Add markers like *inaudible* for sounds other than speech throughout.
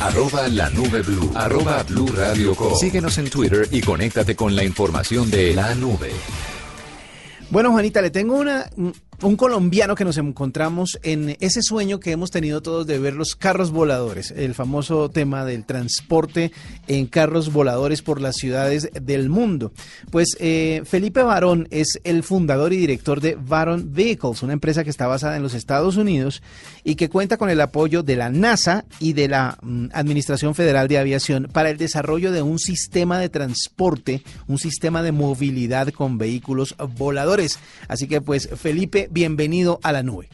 arroba la nube blue, arroba blue radio com. Síguenos en Twitter y conéctate con la información de la nube. Bueno, Juanita, le tengo una, un colombiano que nos encontramos en ese sueño que hemos tenido todos de ver los carros voladores, el famoso tema del transporte en carros voladores por las ciudades del mundo. Pues eh, Felipe Barón es el fundador y director de Baron Vehicles, una empresa que está basada en los Estados Unidos y que cuenta con el apoyo de la NASA y de la mm, Administración Federal de Aviación para el desarrollo de un sistema de transporte, un sistema de movilidad con vehículos voladores. Así que pues Felipe, bienvenido a la nube.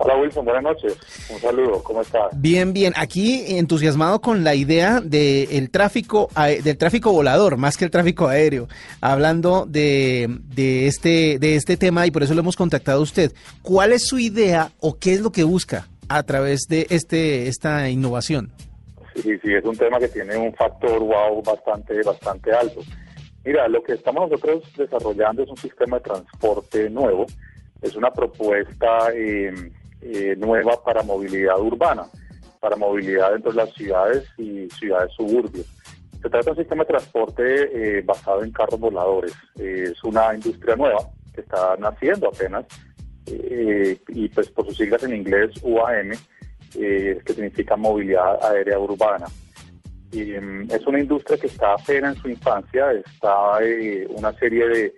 Hola Wilson, buenas noches. Un saludo, ¿cómo estás? Bien, bien. Aquí entusiasmado con la idea del tráfico del tráfico volador, más que el tráfico aéreo. Hablando de, de este de este tema y por eso lo hemos contactado a usted. ¿Cuál es su idea o qué es lo que busca a través de este esta innovación? Sí, sí, es un tema que tiene un factor wow bastante bastante alto. Mira, lo que estamos nosotros desarrollando es un sistema de transporte nuevo, es una propuesta eh, eh, nueva para movilidad urbana, para movilidad dentro de las ciudades y ciudades suburbios. Se trata de un sistema de transporte eh, basado en carros voladores. es una industria nueva que está naciendo apenas y pues por sus siglas en inglés UAM, que significa movilidad aérea urbana. Mm, es una industria que está apenas en su infancia, está eh, una serie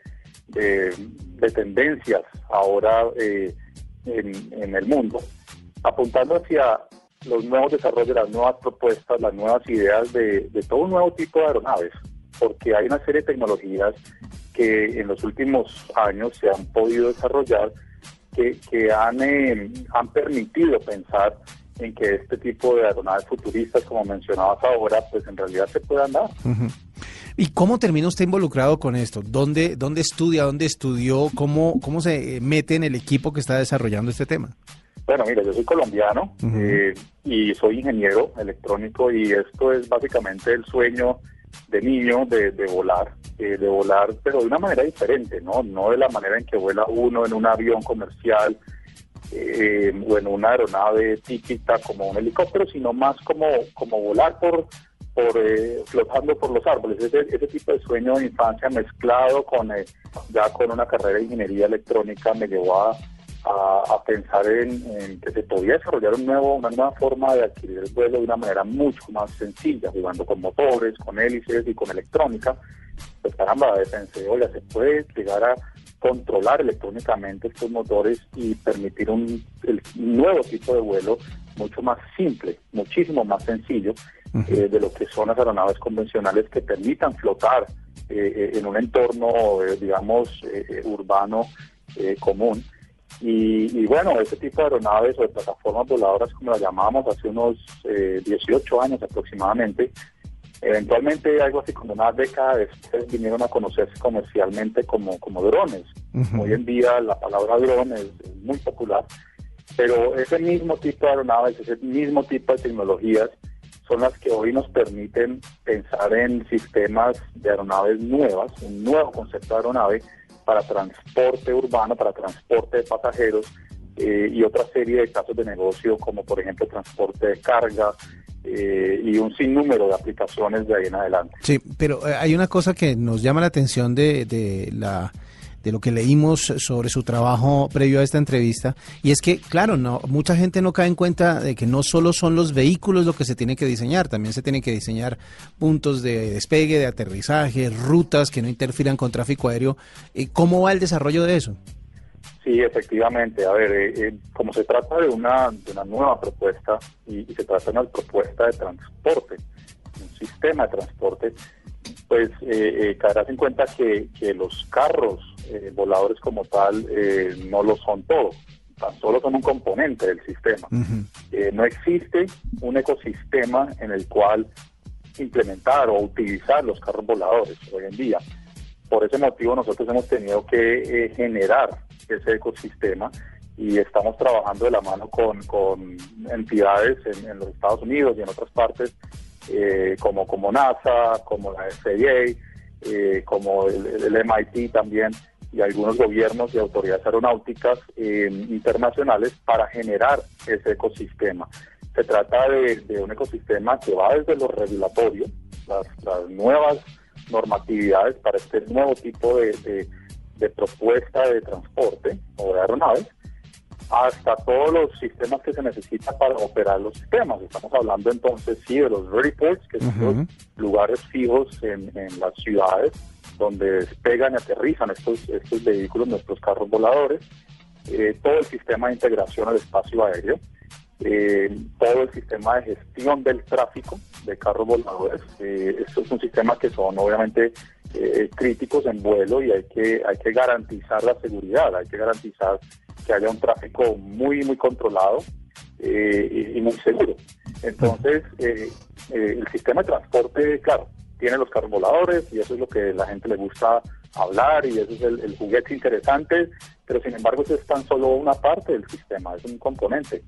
de, tendencias ahora eh, en, el mundo, apuntando hacia los nuevos desarrollos, las nuevas propuestas, las nuevas ideas de, todo un nuevo tipo de aeronaves, porque hay una serie de tecnologías que en los últimos años se han podido desarrollar que, han, eh, han permitido pensar en que este tipo de aeronaves futuristas, como mencionabas ahora, pues en realidad se puedan dar. ¿Y cómo termina usted involucrado con esto? ¿Dónde, dónde estudia? ¿Dónde estudió? ¿Cómo, ¿Cómo se mete en el equipo que está desarrollando este tema? Bueno, mira, yo soy colombiano eh, y soy ingeniero electrónico y esto es básicamente el sueño de niño de, volar, eh, de volar, pero de una manera diferente, ¿no? No de la manera en que vuela uno en un avión comercial eh, o en una aeronave típica como un helicóptero, sino más como, como volar por, por eh, flotando por los árboles. Ese, ese tipo de sueño de infancia mezclado con eh, ya con una carrera de ingeniería electrónica me llevó a, pensar en, que se podía desarrollar un nuevo, una nueva forma de adquirir el vuelo de una manera mucho más sencilla, jugando con motores, con hélices y con electrónica. Pues caramba, pensé, oye, se puede llegar a controlar electrónicamente estos motores y permitir un nuevo tipo de vuelo mucho más simple, muchísimo más sencillo eh, de lo que son las aeronaves convencionales que permitan flotar eh, eh, en un entorno, digamos, urbano común. Y, bueno, ese tipo de aeronaves o de plataformas voladoras, como las llamábamos hace unos 18 años aproximadamente, Eventualmente, algo así como una década después, vinieron a conocerse comercialmente como, como drones. Hoy en día la palabra drone es, muy popular, pero ese mismo tipo de aeronaves, ese mismo tipo de tecnologías son las que hoy nos permiten pensar en sistemas de aeronaves nuevas, un nuevo concepto de aeronave para transporte urbano, para transporte de pasajeros eh, y otra serie de casos de negocio como por ejemplo transporte de carga, eh, y un sinnúmero de aplicaciones de ahí en adelante. Sí, pero eh, hay una cosa que nos llama la atención de, de la de lo que leímos sobre su trabajo previo a esta entrevista y es que claro no mucha gente no cae en cuenta de que no solo son los vehículos lo que se tiene que diseñar también se tienen que diseñar puntos de despegue de aterrizaje rutas que no interfieran con tráfico aéreo cómo va el desarrollo de eso Sí, efectivamente. A ver, eh, eh, como se trata de una, de una nueva propuesta y, se trata de una propuesta de transporte, un sistema de transporte, pues eh, eh caerás en cuenta que los carros voladores como tal no lo son todos, tan solo son un componente del sistema. no existe un ecosistema en el cual implementar o utilizar los carros voladores hoy en día. Por ese motivo nosotros hemos tenido que generar ese ecosistema y estamos trabajando de la mano con, con entidades en, los Estados Unidos y en otras partes eh, como, como NASA, como la FAA, eh, como el, MIT también y algunos gobiernos y autoridades aeronáuticas eh, internacionales para generar ese ecosistema. Se trata de, un ecosistema que va desde lo regulatorio, las, nuevas normatividades para este nuevo tipo de, de propuesta de transporte o de aeronaves, hasta todos los sistemas que se necesitan para operar los sistemas. Estamos hablando entonces, sí, de los vertiports, que son los lugares fijos en, las ciudades donde despegan y aterrizan estos, estos vehículos, nuestros carros voladores, eh, todo el sistema de integración al espacio aéreo, eh, todo el sistema de gestión del tráfico de carros voladores. Eh, esto es un sistema que son obviamente críticos en vuelo y hay que, hay que garantizar la seguridad, hay que garantizar que haya un tráfico muy, muy controlado eh, y, muy seguro. Entonces, eh, eh, el sistema de transporte, claro, tiene los carros voladores y eso es lo que la gente le gusta hablar y eso es el, juguete interesante, pero sin embargo eso es tan solo una parte del sistema, es un componente.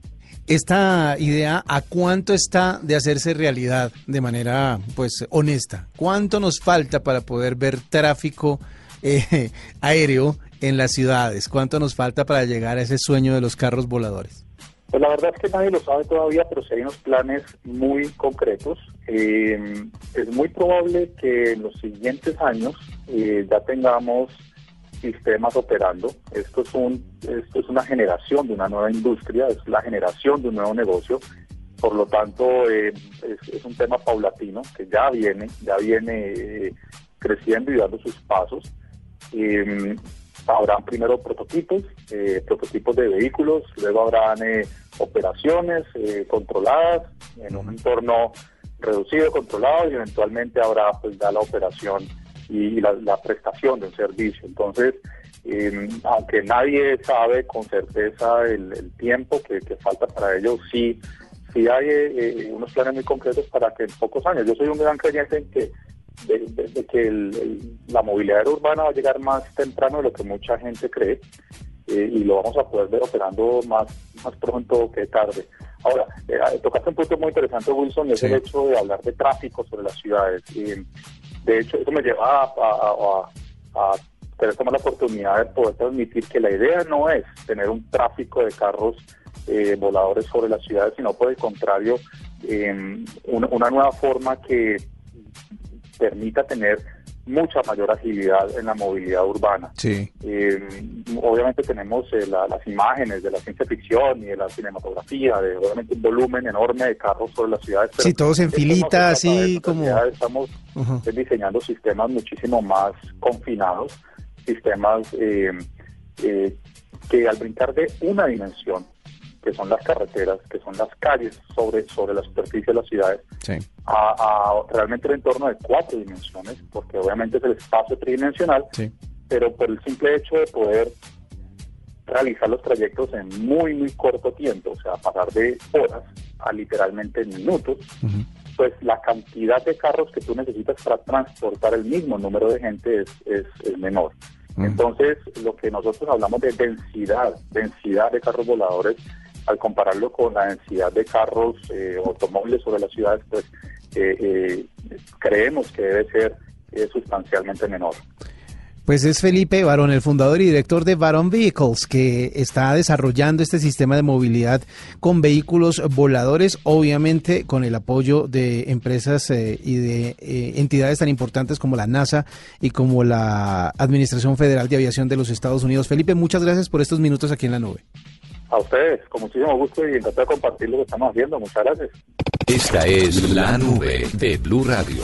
Esta idea, ¿a cuánto está de hacerse realidad de manera pues honesta? ¿Cuánto nos falta para poder ver tráfico *laughs* aéreo en las ciudades? ¿Cuánto nos falta para llegar a ese sueño de los carros voladores? Pues la verdad es que nadie lo sabe todavía, pero si hay unos planes muy concretos. Eh, es muy probable que en los siguientes años eh, ya tengamos sistemas operando. Esto es, un, esto es una generación de una nueva industria, es la generación de un nuevo negocio. Por lo tanto, eh, es, un tema paulatino que ya viene, ya viene creciendo y dando sus pasos habrán primero prototipos, eh, prototipos de vehículos, luego habrán eh, operaciones eh, controladas en un entorno reducido, controlado y eventualmente habrá pues ya la operación y la, prestación de un servicio. Entonces, em, aunque nadie sabe con certeza el, tiempo que, falta para ello, sí, sí hay unos planes muy concretos para que en pocos años, yo soy un gran creyente en que de, que la movilidad urbana va a llegar más temprano de lo que mucha gente cree eh, y lo vamos a poder ver operando más, más pronto que tarde. Ahora, eh, tocaste un punto muy interesante, Wilson, y es el hecho de hablar de tráfico sobre las ciudades. Y, de hecho, eso me lleva a, a, tener como la oportunidad de poder transmitir que la idea no es tener un tráfico de carros eh, voladores sobre las ciudades, sino por el contrario, una nueva forma que permita tener mucha mayor agilidad en la movilidad urbana. Sí. Eh, obviamente tenemos eh, las imágenes de la ciencia ficción y de la cinematografía, de obviamente un volumen enorme de carros sobre las ciudades. sí, todos en filita, así como... Estamos diseñando sistemas muchísimo más confinados, sistemas eh, que al brincar de una dimensión que son las carreteras, que son las calles sobre, sobre la superficie de las ciudades, a, realmente el entorno de cuatro dimensiones, porque obviamente es el espacio tridimensional, pero por el simple hecho de poder realizar los trayectos en muy, muy corto tiempo, o sea, pasar de horas a literalmente minutos, pues la cantidad de carros que tú necesitas para transportar el mismo número de gente es, es, menor. Entonces, lo que nosotros hablamos de densidad, densidad de carros voladores, al compararlo con la densidad de carros, eh, automóviles sobre las ciudades, pues eh, eh, creemos que debe ser sustancialmente menor. Pues es Felipe Barón, el fundador y director de Barón Vehicles, que está desarrollando este sistema de movilidad con vehículos voladores, obviamente con el apoyo de empresas y de entidades tan importantes como la NASA y como la Administración Federal de Aviación de los Estados Unidos. Felipe, muchas gracias por estos minutos aquí en la nube. A ustedes, con muchísimo gusto y encantado de compartir lo que estamos haciendo. Muchas gracias. Esta es la nube de Blue Radio.